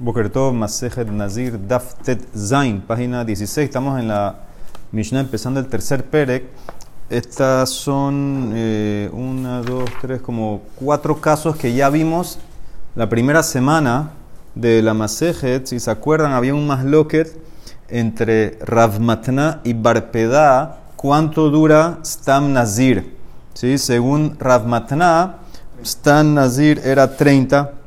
Bokertov Masejet Nazir Daftet Zain, página 16. Estamos en la Mishnah empezando el tercer Perek. Estas son eh, una, dos, tres, como cuatro casos que ya vimos la primera semana de la Masejet. Si se acuerdan, había un masloket entre Ravmatna y Barpeda. ¿Cuánto dura Stam Nazir? ¿Sí? Según Ravmatna, Stam Nazir era 30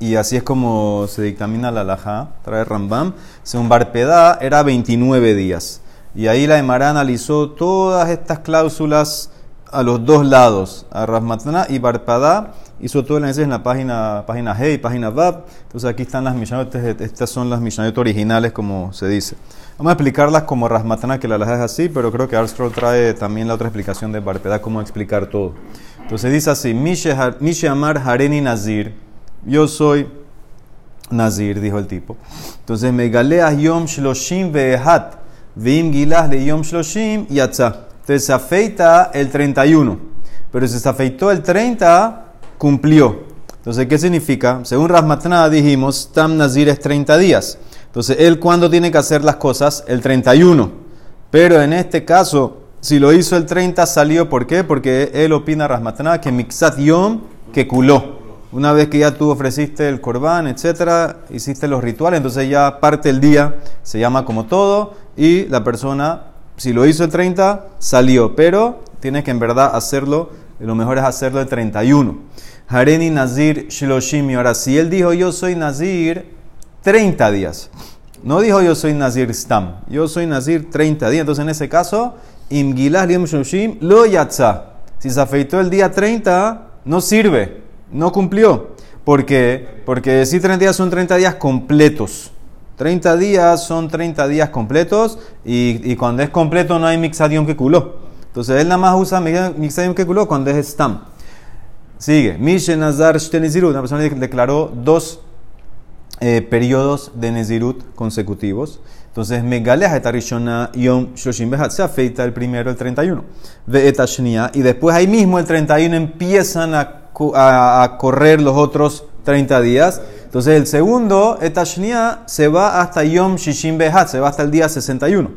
y así es como se dictamina la alajá, trae Rambam. Según Barpedá era 29 días. Y ahí la Emara analizó todas estas cláusulas a los dos lados, a Rasmatana y Barpedá. Hizo todo el análisis en la página, página y página Vab. Entonces aquí están las Mishnayot, estas son las Mishnayot originales, como se dice. Vamos a explicarlas como Rasmatana, que la alajá es así, pero creo que Arstrol trae también la otra explicación de Barpedá, cómo explicar todo. Entonces dice así: Mishe Amar Hareni Nazir yo soy Nazir, dijo el tipo. Entonces, me galeas yom shloshim vehat, vim gilas de yom shloshim yatza. Entonces se afeita el 31. Pero si se afeitó el 30, cumplió. Entonces, ¿qué significa? Según Rasmatna dijimos, Tam Nazir es 30 días. Entonces, ¿él cuándo tiene que hacer las cosas? El 31. Pero en este caso, si lo hizo el 30, salió. ¿Por qué? Porque él opina Rasmatna que Mixat Yom que culó. Una vez que ya tú ofreciste el corbán, etcétera, hiciste los rituales, entonces ya parte el día, se llama como todo, y la persona, si lo hizo el 30, salió, pero tienes que en verdad hacerlo, lo mejor es hacerlo el 31. Hareni Nazir Shiloshimi. Ahora, si él dijo yo soy Nazir 30 días, no dijo yo soy Nazir Stam, yo soy Nazir 30 días, entonces en ese caso, Imgilah Shiloshim lo yatza. Si se afeitó el día 30, no sirve no cumplió. ¿Por qué? Porque si 30 días son 30 días completos. 30 días son 30 días completos y, cuando es completo no hay mixadium que culó. Entonces él nada más usa mixadium que culó cuando es stam. Sigue. Mishen Nazar Una persona declaró dos eh, periodos de Nezirut consecutivos. Entonces, Megaleja etarishona yom shoshim behat. Se afeita el primero, el 31. Ve etashnia. Y después ahí mismo, el 31, empiezan a a, correr los otros 30 días. Entonces el segundo, Etashnia, se va hasta Yom Shishim Behat, se va hasta el día 61.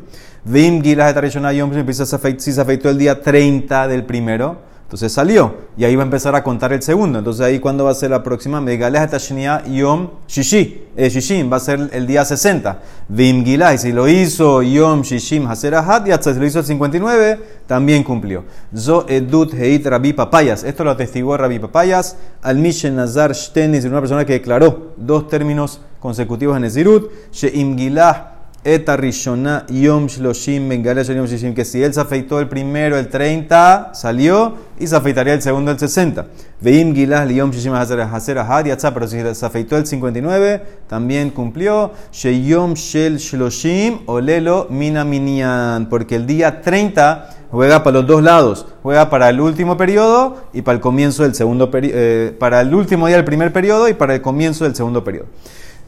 Vim Gilas Yom empieza si se afectó el día 30 del primero. Entonces salió y ahí va a empezar a contar el segundo. Entonces ahí cuando va a ser la próxima, Megaleja Tashnia Yom Shishi, eh, Shishim, va a ser el día 60. Vim y si lo hizo Yom Shishim Haserahat, y si lo hizo el 59, también cumplió. Zo Edut Heit Rabbi Papayas, esto lo atestiguó Rabbi Papayas, al Mishen Nazar Shtenis, una persona que declaró dos términos consecutivos en Ezirut, Sheim Gilah Eta Rishona Yom Shloshim Yom Shishim, que si él se afeitó el primero, el 30, salió y se afeitaría el segundo, el 60. Veim Gilah Yom Shishim Haser Ahad pero si se afeitó el 59, también cumplió. Sheyom Shel Shloshim Olelo Mina Minyan, porque el día 30 juega para los dos lados, juega para el último periodo y para el comienzo del segundo periodo, eh, para el último día del primer periodo y para el comienzo del segundo periodo.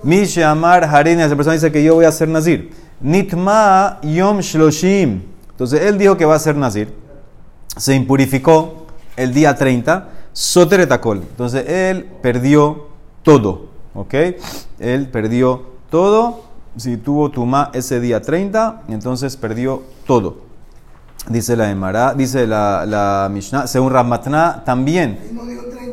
Misha Amar Hareni, esa persona dice que yo voy a ser Nazir. Nitma Yom Shloshim. Entonces él dijo que va a ser Nazir. Se impurificó el día 30. Soteretakol. Entonces él perdió todo. ¿Ok? Él perdió todo. Si tuvo Tuma ese día 30, entonces perdió todo. Dice la Emara, dice la, la Mishnah, según Ramatna, también.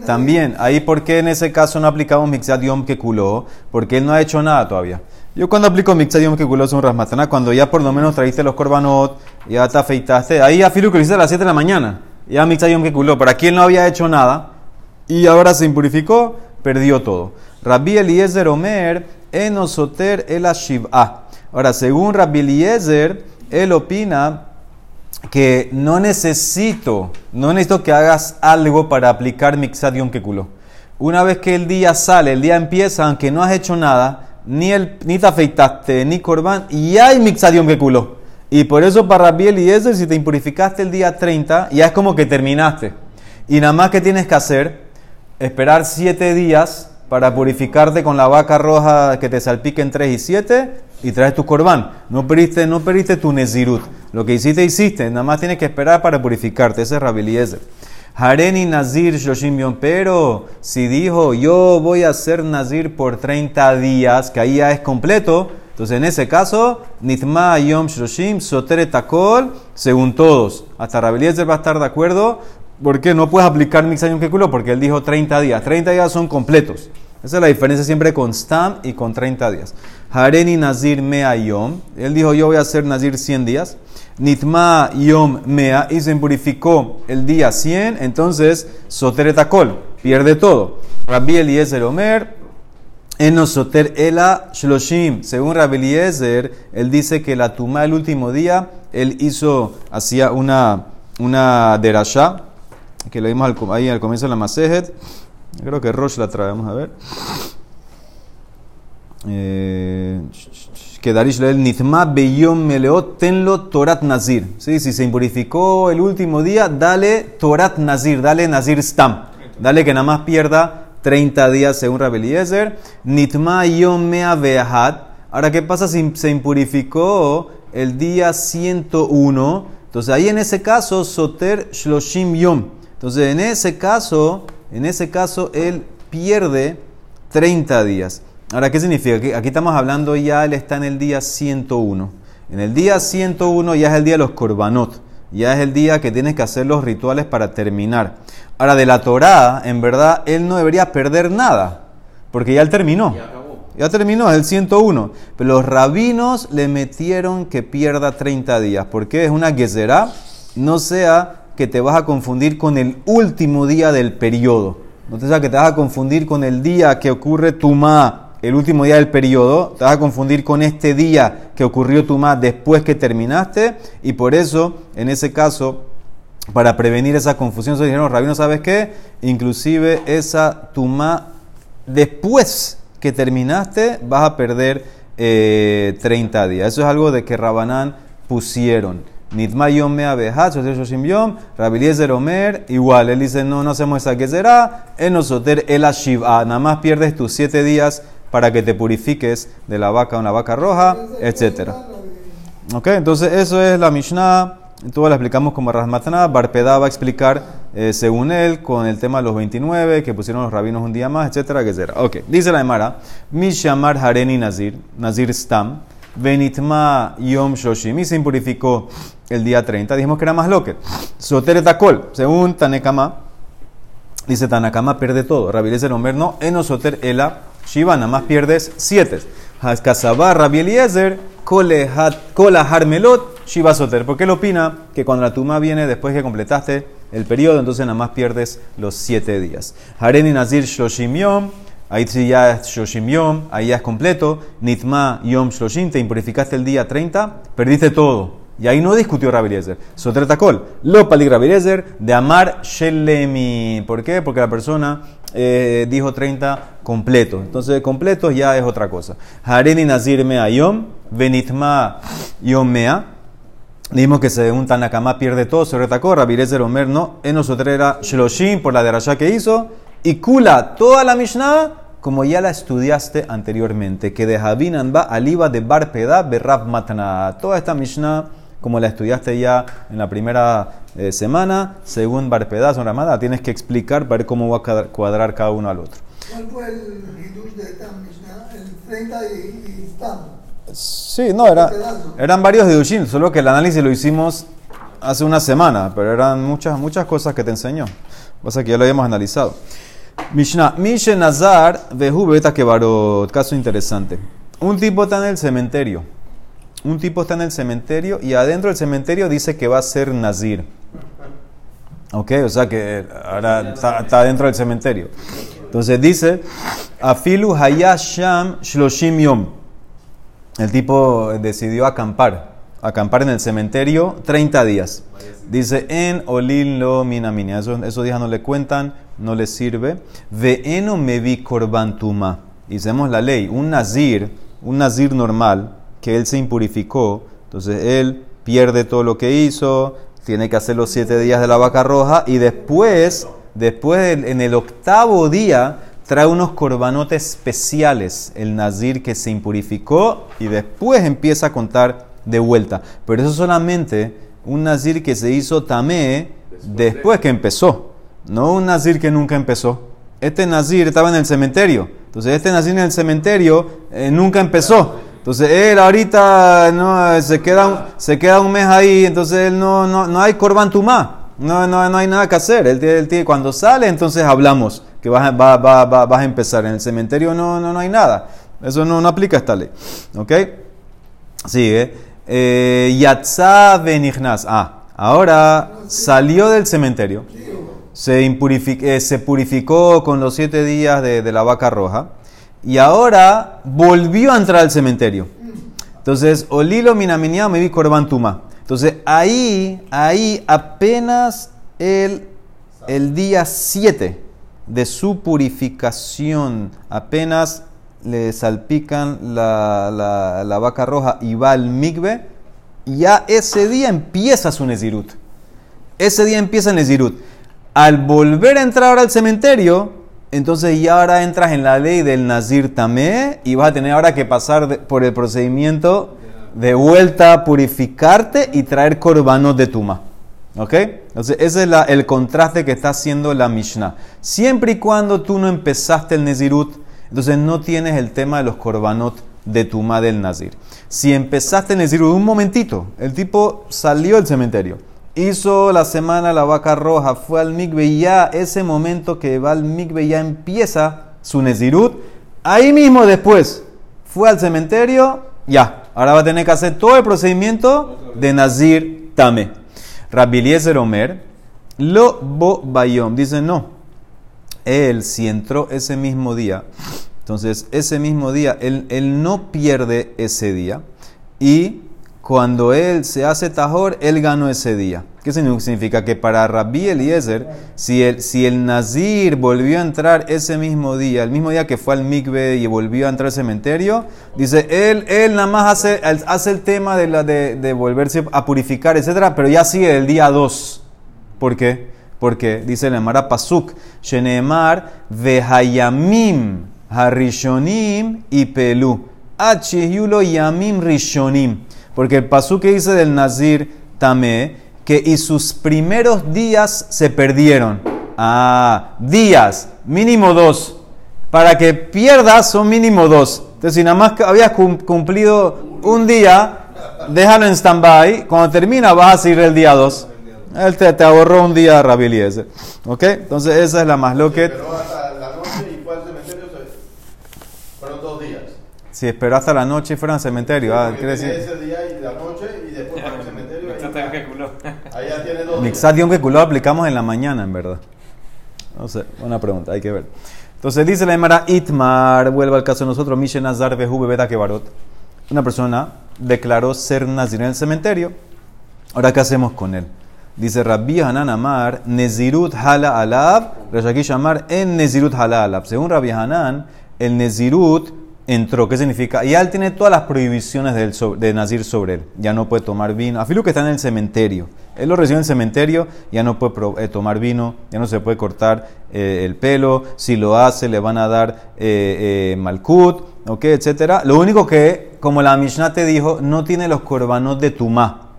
También, ahí por qué en ese caso no aplicamos Mixad Yom que culó, porque él no ha hecho nada todavía. Yo cuando aplico Mixad Yom que culó un Rasmatana, cuando ya por lo menos trajiste los corbanot, ya te afeitaste, ahí ya filu que lo hiciste a las 7 de la mañana, ya Mixad Yom que culó, para quien no había hecho nada y ahora se impurificó, perdió todo. Rabbi Eliezer Omer, enosoter el Ashiv'a. Ahora, según Rabbi Eliezer, él opina que no necesito, no necesito que hagas algo para aplicar Mixad Yom Kekulo. Una vez que el día sale, el día empieza, aunque no has hecho nada, ni, el, ni te afeitaste, ni Corban, y hay Mixad Yom Kekulo. Y por eso para Rabbi Eliezer, si te impurificaste el día 30, ya es como que terminaste. Y nada más que tienes que hacer, esperar 7 días para purificarte con la vaca roja que te salpique en 3 y 7 y traes tu corbán. No perdiste, no perdiste tu nezirut. Lo que hiciste, hiciste. Nada más tienes que esperar para purificarte. Ese es Rabbi Hareni Nazir Shoshim Yom, pero si dijo yo voy a ser Nazir por 30 días, que ahí ya es completo, entonces en ese caso, Nitma Yom Shoshim Sotere Takol, según todos. Hasta Rabeliezer va a estar de acuerdo, porque no puedes aplicar Mixayom Kekulo, porque él dijo 30 días. 30 días son completos. Esa es la diferencia siempre con Stam y con 30 días. Hareni Nazir Mea Yom, él dijo yo voy a ser Nazir 100 días. Nitma Yom Mea y se purificó el día 100, entonces Sotere Takol, pierde todo. Rabbi Eliezer Omer, Enosoter Ela Shloshim. Según Rabbi Eliezer, él dice que la tumá el último día, él hizo, hacía una, una derashá, que lo vimos ahí al comienzo de la Masejet. Creo que Rosh la trae, vamos a ver. Eh, que Darish el Nitma Beyom Meleot Tenlo Torat Nazir. Si se impurificó el último día, dale Torat Nazir, dale Nazir Stam. Dale que nada más pierda 30 días según Rabeliezer. Nitma Yom Mea Beahat. Ahora, ¿qué pasa si se impurificó el día 101? Entonces, ahí en ese caso, Soter Shloshim Yom. Entonces, en ese caso, en ese caso, él pierde 30 días. Ahora, ¿qué significa? Aquí, estamos hablando ya, él está en el día 101. En el día 101 ya es el día de los korbanot. Ya es el día que tienes que hacer los rituales para terminar. Ahora, de la Torá, en verdad, él no debería perder nada. Porque ya él terminó. Ya, ya terminó, es el 101. Pero los rabinos le metieron que pierda 30 días. porque Es una gezerá. No sea que te vas a confundir con el último día del periodo. No te sea que te vas a confundir con el día que ocurre Tumá el último día del periodo, te vas a confundir con este día que ocurrió tu más después que terminaste, y por eso, en ese caso, para prevenir esa confusión, se dijeron, Rabino, ¿sabes qué? Inclusive esa tuma después que terminaste, vas a perder 30 eh, días. Eso es algo de que Rabanán pusieron. Nitma yom me abejat, shoshim yom, Rabiliezer Omer, igual, él dice, no, no hacemos esa que será, en nosotros el ashiva, nada más pierdes tus siete días para que te purifiques de la vaca una vaca roja, etc. Ok, entonces eso es la Mishnah. Todo la explicamos como Rasmatana. Barpeda va a explicar, eh, según él, con el tema de los 29, que pusieron los rabinos un día más, etcétera, etcétera. Ok, dice la Emara, Mishamar Hareni Nazir, Nazir Stam, Benitma Yom Shoshim, y se impurificó el día 30. Dijimos que era más loque. Sotere Takol, según Tanekama, dice Tanakama pierde todo. Rabilezer Omer no, Enosoter Ela Shiva, nada más pierdes siete. Haskasabar Rabbi Eliezer, Kola Harmelot, Shiva Soter. Porque él opina que cuando la tuma viene después que completaste el periodo, entonces nada más pierdes los siete días. Hareni Nazir Shoshim Yom, ahí sí ya es Shoshim Yom, ahí ya es completo. Nitma Yom Shoshim, te impurificaste el día 30, perdiste todo. Y ahí no discutió Rabbi Eliezer. Sotretakol, lo pali Rabbi de amar Shelemi. ¿Por qué? Porque la persona eh, dijo 30 completos. Entonces, completos ya es otra cosa. Hareni Nazir Mea Yom, Benitma Yom Mea. Dijimos que según Tanakama pierde todo, se retacó. Rabbi Omer no. En nosotros era Shloshim por la derashá que hizo. Y Kula, toda la Mishnah, como ya la estudiaste anteriormente, que de Javinan va aliva de Barpeda Berrab Matana. Toda esta Mishnah como la estudiaste ya en la primera eh, semana, según Barpedazo Ramada, tienes que explicar para ver cómo va a cuadrar cada uno al otro. ¿Cuál fue el hidush de Tam El 30 y, Tam. Sí, no, era, eran varios hidushim, solo que el análisis lo hicimos hace una semana, pero eran muchas, muchas cosas que te enseñó. Pasa que ya lo habíamos analizado. Mishnah, Mishe Nazar, Vehu Beta Kebarot, caso interesante. Un tipo está en el cementerio un tipo está en el cementerio y adentro del cementerio dice que va a ser Nazir. Ok, o sea que ahora está, dentro del cementerio. Entonces dice, Afilu Hayasham Shloshim Yom. El tipo decidió acampar, acampar en el cementerio 30 días. Dice, en Olin lo minaminia. Esos, esos días no le cuentan, no le sirve. Ve eno mevi korbantuma. Hicimos la ley. Un nazir, un nazir normal, que él se impurificó, entonces él pierde todo lo que hizo, tiene que hacer los siete días de la vaca roja y después, después en el octavo día, trae unos corbanotes especiales, el nazir que se impurificó y después empieza a contar de vuelta. Pero eso solamente un nazir que se hizo tamé después que empezó. no un nazir que nunca empezó. Este nazir estaba en el cementerio. Entonces este nazir en el cementerio eh, nunca empezó. Entonces él ahorita no, se, queda, un- se queda un mes ahí, entonces él no, no, no hay corban tumá. No, no, no hay nada que hacer. Él, él cuando sale, entonces hablamos que vas, va- va- va- vas a empezar. En el cementerio no, no, no hay nada. Eso no, no aplica esta ley. ¿Ok? Sigue. Eh, Yatzá benignaz. Ah, ahora salió del cementerio. Se, eh, se purificó con los siete días de la vaca roja. Y ahora volvió a entrar al cementerio. Entonces, Olilo minaminia me vi corban tuma. Entonces, ahí, ahí apenas el, el día 7 de su purificación, apenas le salpican la, la- vaca roja y va al migbe, ya ese día empieza su nezirut. Ese día empieza el nezirut. Al volver a entrar ahora al cementerio, entonces ya ahora entras en la ley del nazir tamé y vas a tener ahora que pasar por el procedimiento de vuelta purificarte y traer corbanos de tuma. ¿Ok? Entonces ese es el contraste que está haciendo la Mishnah. Siempre y cuando tú no empezaste el nezirut, entonces no tienes el tema de los corbanot de tuma del nazir. Si empezaste el nezirut un momentito, el tipo salió del cementerio, hizo la semana la vaca roja, fue al migbe y ya ese momento que va al migbe ya empieza su nezirut, ahí mismo después fue al cementerio, ya, ahora va a tener que hacer todo el procedimiento de nazir tame. Rabbi Eliezer Omer, lo bo bayom, dice no, él si entró ese mismo día, entonces ese mismo día, él, él no pierde ese día y cuando él se hace tajor, él ganó ese día. ¿Qué significa? Que para Rabbi Eliezer, si el, si el Nazir volvió a entrar ese mismo día, el mismo día que fue al mikve y volvió a entrar al cementerio, dice, él, él nada más hace, hace el tema de, la, de, de volverse a purificar, etcétera, pero ya sigue el día 2. ¿Por qué? Porque dice el Emara Pasuk, Sheneemar vehayamim harishonim y. Achihyulo yamim rishonim. Porque el Pasuk que dice del Nazir Tamé, que y sus primeros días se perdieron. Ah, días, mínimo dos. Para que pierdas son mínimo dos. Entonces, si nada más habías cum- cumplido un día, déjalo en stand-by. Cuando termina, vas a seguir el día dos. Él te, te ahorró un día, Rabbi Eliezer. ¿Ok? Entonces, esa es la más loquet. Esperó hasta la noche y fue al cementerio. se- Fueron dos días. Si esperó hasta la noche y fuera al cementerio. Ah, quiere decir. ese día y la noche y después para el cementerio. Ya tiene dos. Mixat Yom lo aplicamos en la mañana, en verdad. No sé, buena pregunta, hay que ver. Entonces dice la Emara Itmar, vuelve al caso de nosotros, Mishen Nazar Behu Kebarot. Una persona declaró ser nazir en el cementerio. Ahora, ¿qué hacemos con él? Dice Rabbi Hanan Amar, Nezirut Hala Alab, Rashakish Amar en Nezirut Hala Alab. Según Rabbi Hanan, el Nezirut entró. ¿Qué significa? Ya él tiene todas las prohibiciones del so- de Nazir sobre él. Ya no puede tomar vino. Afilu que está en el cementerio. Él lo recibe en el cementerio, ya no puede eh, tomar vino, ya no se puede cortar eh, el pelo. Si lo hace, le van a dar eh, eh, malkut, ¿ok? etcétera. Lo único que, como la Mishnah te dijo, no tiene los corbanos de Tumá.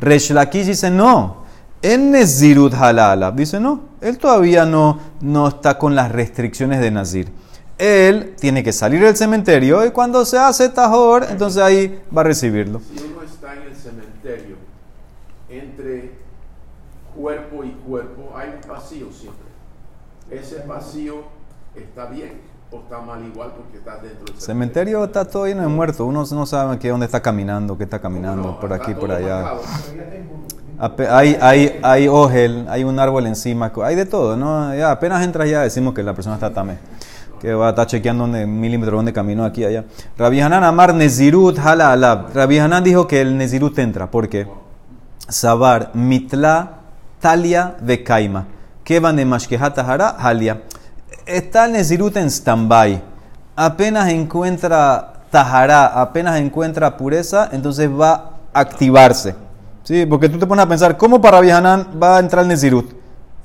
Resh Lakish dice no. En Nezirut Halala. Dice no. Él todavía no, no está con las restricciones de Nazir. Él tiene que salir del cementerio y cuando se hace Tajor, entonces ahí va a recibirlo. Si uno está en el cementerio, entre cuerpo y cuerpo, hay un vacío siempre. Ese vacío está bien o está mal igual porque está dentro del El cementerio está todo lleno de muertos. Uno no sabe qué dónde está caminando, qué está caminando, No, por aquí, por allá. Hay, hay, hay ogel, hay un árbol encima, hay de todo, ¿no? Ya, apenas entras ya decimos que la persona está tamé. Que va a estar chequeando dónde, milímetro dónde caminó aquí allá. Rabbi Hanan Amar Nezirut Hala Alab. Rabbi Hanan dijo que el Nezirut entra. ¿Por qué? Sabar Mitla Talia de Kaima. Kevan de Mashkehat Hara Halia. Está el Nezirut en stand-by. Apenas encuentra Tahara, apenas encuentra pureza, entonces va a activarse. Sí, porque tú te pones a pensar, ¿cómo para Rabbi Hanan va a entrar el Nezirut?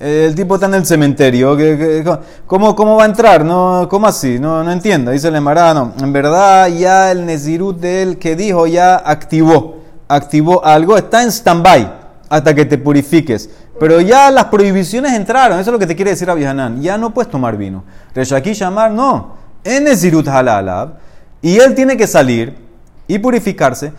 El tipo está en el cementerio. ¿qué- qué- ¿Cómo, cómo va a entrar? No, ¿Cómo así? No, no entiendo. Dice el Emarano. En verdad, ya el Nezirut de él que dijo ya activó. Activó algo. Está en stand-by hasta que te purifiques. Pero ya las prohibiciones entraron, eso es lo que te quiere decir Rabbi Hanan. Ya no puedes tomar vino. Reshaki llamar, no. En Nezirut Halalab. Y él tiene que salir y purificarse.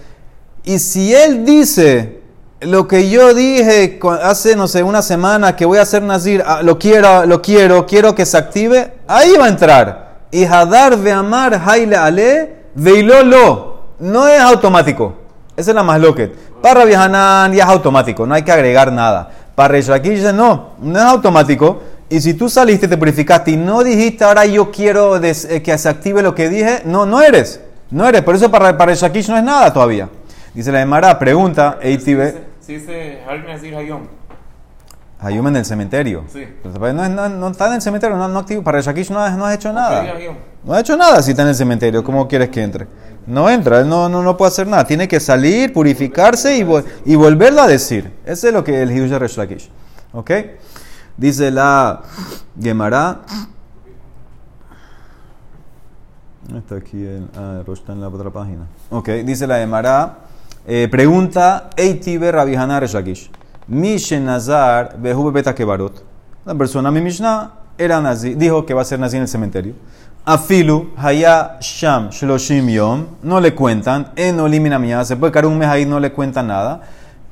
Y si él dice lo que yo dije hace, no sé, una semana que voy a hacer Nazir, ah, lo quiero, lo quiero, quiero que se active, ahí va a entrar. Y Hadar ve amar Haile Ale veilolo. No es automático. Esa es la más loquet. Para Hanan ya es automático, no hay que agregar nada. Para Reshaki dice, no, no es automático. Y si tú saliste, te purificaste y no dijiste, ahora yo quiero eh, que se active lo que dije, no, no eres. No eres. Por eso para, para Shakish no es nada todavía. Dice la Emara, pregunta, Eitibe, Si dice Hayom. Hayum en el cementerio. Sí. No, es- no- no está en el cementerio, no, no activo. Para Shakish no, has- no has hecho nada. Hayom. No ha hecho nada si está en el cementerio. ¿Cómo quieres que entre? No entra, él no, no, no puede hacer nada. Tiene que salir, purificarse y, vol- y volverlo a decir. Ese es lo que el Hidush de Resh Lakish. ¿Ok? Dice la Gemara. Está aquí el. Ah, el está en la otra página. Ok, dice la Gemara. Eh, pregunta Eitibe Rabihana Resh Lakish. Mishen Nazar Behu Beta Kebarot. La persona, mi Mishnah, era nazi, dijo que va a ser nazi en el cementerio. Afilu, Haya Sham, Shloshim Yom, no le cuentan, Eno limina se puede caer un mes ahí, no le cuentan nada.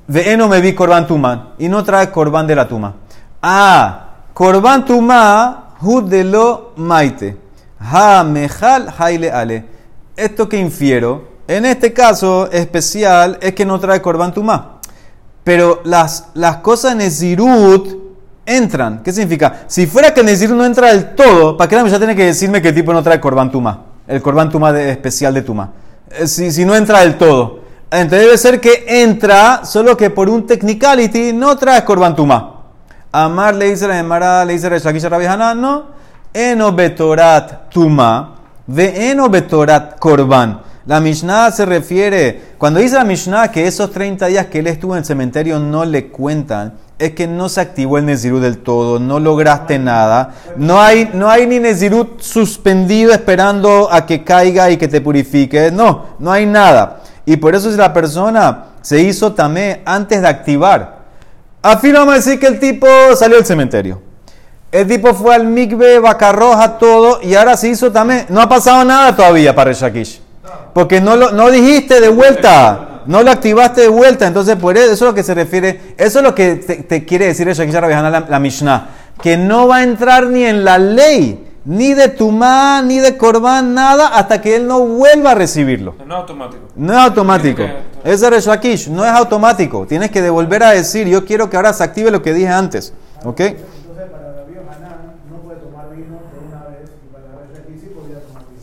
Ve Eno me vi Korban Tuman, y no trae Korban de la Tuma. Ah, Korban Tuma, Hudelo Maite, Ha Mejal Haile Ale. Esto que infiero, en este caso especial, es que no trae Korban Tuma. Pero las, las cosas Nezirut entran. ¿Qué significa? Si fuera que Nezirut no entra del todo, ¿para qué Mishnah tiene que decirme que el tipo no trae Korban Tuma? El Korban Tuma de- especial de Tuma. Eh, Si, si no entra del todo. Entonces debe ser que entra, solo que por un technicality no trae Korban Tuma. Amar le dice la Emara, le dice la Shakisha no. Eno betorat Tuma, ve eno betorat Korban. La Mishnah se refiere, cuando dice la Mishnah que esos 30 días que él estuvo en el cementerio no le cuentan, es que no se activó el Nezirut del todo, no lograste nada, no hay, no hay ni Nezirut suspendido esperando a que caiga y que te purifique, no, no hay nada. Y por eso si la persona se hizo tamé antes de activar, afirma decir que el tipo salió del cementerio. El tipo fue al mikve, vaca todo, y ahora se hizo también. No ha pasado nada todavía para el Shakish. Porque no lo no dijiste de vuelta, no lo activaste de vuelta. Entonces, por eso, eso es lo que se refiere, eso es lo que te, te quiere decir el Shakish Rabbi Hanan, la, la Mishnah. Que no va a entrar ni en la ley, ni de Tumá, ni de Corban, nada, hasta que él no vuelva a recibirlo. No es automático. No es automático. Ese es Shakish, no es automático. Tienes que devolver a decir, yo quiero que ahora se active lo que dije antes. ¿Ok? Entonces, para Rabbi Hanan no puede tomar vino por una vez y para Rabbi Shaki sí podía tomar vino.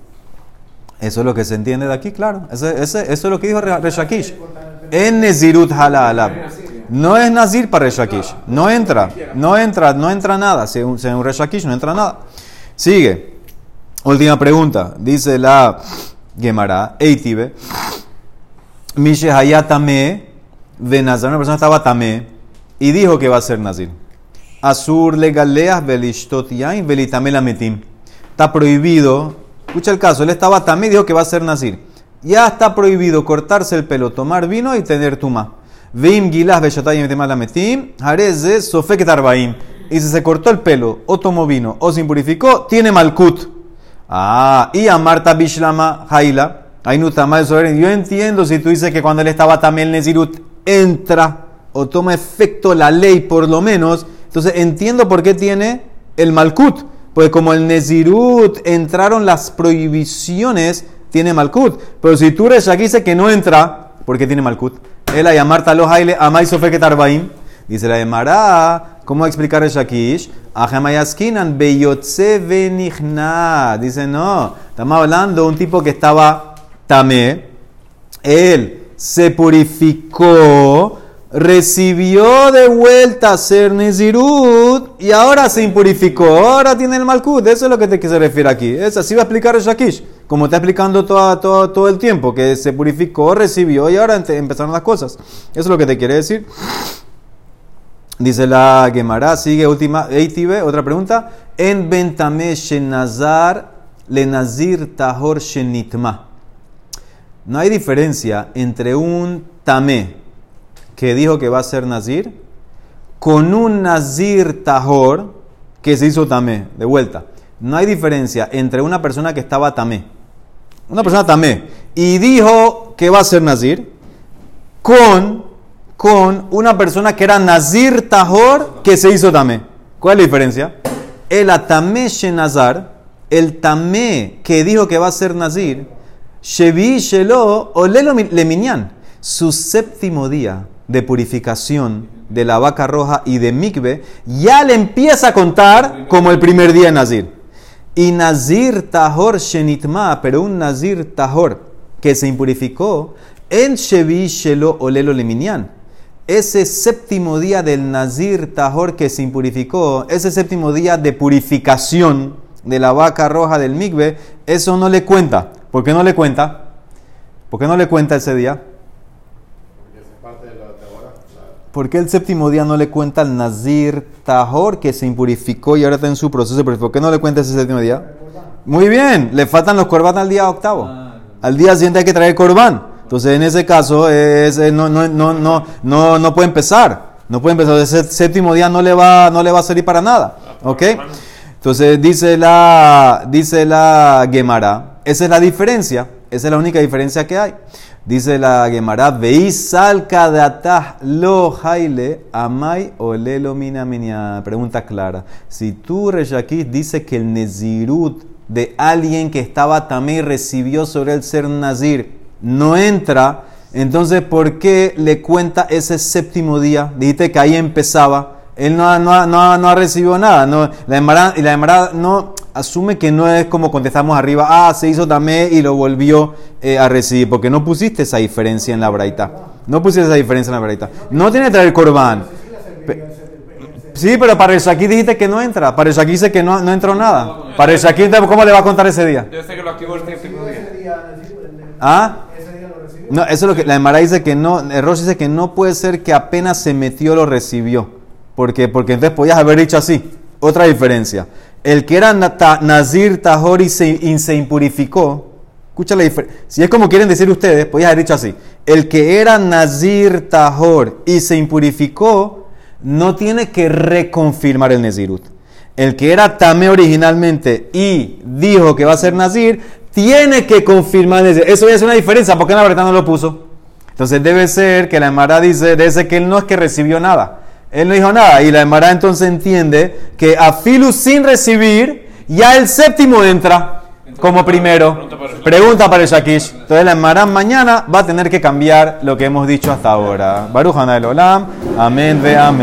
Eso es lo que se entiende de aquí, claro. Eso es lo que dijo Re- Reshakish. En Nezirut Halal. No es Nazir para Reshakish. No entra. No entra, no entra nada. Según, según Reshakish no entra nada. Sigue. Última pregunta. Dice la Gemara. Eitibe. Mishe Hayatame. De Nazar. Una persona estaba Tamé. Y dijo que va a ser Nazir. Asur legaleas belishtot yain belitame lametim. Está prohibido. Escucha el caso. Él estaba también dijo que va a ser nazir. Ya está prohibido cortarse el pelo, tomar vino y tener tuma. Vim gilas beshotayim tema lametim. Hareze sofek tarbaim. Y si se cortó el pelo, o tomó vino, o se impurificó, tiene malkut. Ah, y a Marta Bishlama Haila. Ainutama Yo entiendo si tú dices que cuando él estaba también Nezirut entra o toma efecto la ley por lo menos. Entonces entiendo por qué tiene el Malkut. Pues como el Nezirut entraron las prohibiciones, tiene Malkut. Pero si tú eres aquí que no entra, ¿por qué tiene Malkut? Él a llamar talo haile amai sofeket. Dice la Emara, ¿cómo explicar el Shakish? Ajamayaskinan beyotze venichna. Dice, no, estamos hablando de un tipo que estaba tamé. Él se purificó, recibió de vuelta ser Nezirut y ahora se impurificó. Ahora tiene el Malkut. Eso es lo que te se refiere aquí. Es así va a explicar el Shakish. Como está explicando toda- todo, todo el tiempo, que se purificó, recibió y ahora empezaron las cosas. Eso es lo que te quiere decir. Dice la Gemara, sigue última, Eitibe, otra pregunta. En Bentame Shenazar le Nazir Tahor Shenitma. No hay diferencia entre un tamé que dijo que va a ser nazir con un Nazir Tahor que se hizo tamé. De vuelta, no hay diferencia entre una persona que estaba tamé, una persona tamé, y dijo que va a ser Nazir, con, con una persona que era Nazir Tahor que se hizo tamé. ¿Cuál es la diferencia? El Atamé Shenazar, el tamé que dijo que va a ser Nazir, Shevi Shelo Olelo Leminyan, su séptimo día de purificación de la vaca roja y de Mikve, ya le empieza a contar como el primer día de Nazir. Y Nazir Tahor Shenitma, pero un Nazir Tahor que se impurificó, en Shevi Shelo Olelo Leminyan. Ese séptimo día del Nazir Tahor que se impurificó, ese séptimo día de purificación de la vaca roja del Mikve, eso no le cuenta. ¿Por qué no le cuenta? ¿Por qué no le cuenta ese día? Porque esa es parte de la Teorá. la- ¿Por qué el séptimo día no le cuenta al Nazir Tahor que se impurificó y ahora está en su proceso de purificación? ¿Por qué no le cuenta ese séptimo día? Muy bien, le faltan los corbán al día octavo. Al día siguiente hay que traer corbán. Entonces, en ese caso, es, eh, no, no, no, no, no, no puede empezar. No puede empezar. Ese séptimo día no le va, no le va a servir para nada. ¿Ok? Entonces, dice la, dice la Gemara. Esa es la diferencia. Esa es la única diferencia que hay. Dice la Gemara, veis salca de lo jaile amai o lelo mina minia. Pregunta clara. Si tú, Reyakis, dice que el nezirut de alguien que estaba también recibió sobre el ser nazir no entra, entonces ¿por qué le cuenta ese séptimo día? Dijiste que ahí empezaba. Él no, no, no, nada. No, la Emara, y la no asume que no es como contestamos arriba, ah, se hizo tamé y lo volvió eh, a recibir, porque no pusiste esa diferencia en la braita. No pusiste esa diferencia en la braita. No tiene que traer corbán. Sí, pero para el Shaki dijiste que no entra. Para el Shaki dice que no, no entró nada. Para el Shaki, ¿cómo le va a contar ese día? Yo sé que lo activó el séptimo día. ¿Ah? ese día lo recibió. No, eso es lo que la Emara dice que no, el Rosh dice que no puede ser que apenas se metió lo recibió. Porque, porque entonces podías haber dicho así. Otra diferencia. El que era Nazir Tahor y se, impurificó. Escucha la diferencia. Si es como quieren decir ustedes, podías haber dicho así. El que era Nazir Tahor y se impurificó, no tiene que reconfirmar el Nezirut. El que era Tame originalmente y dijo que va a ser Nazir, tiene que confirmar el Nezirut. Eso ya es una diferencia. ¿Por qué la verdad no lo puso? Entonces debe ser que la Emara dice, debe que él no es que recibió nada. Él no dijo nada. Y la Emara entonces entiende que a Filu sin recibir, ya el séptimo entra como primero. pregunta para el el Shakish. Entonces la Emara mañana va a tener que cambiar lo que hemos dicho hasta ahora. Baruch Hanay Olam. Amén ve amén.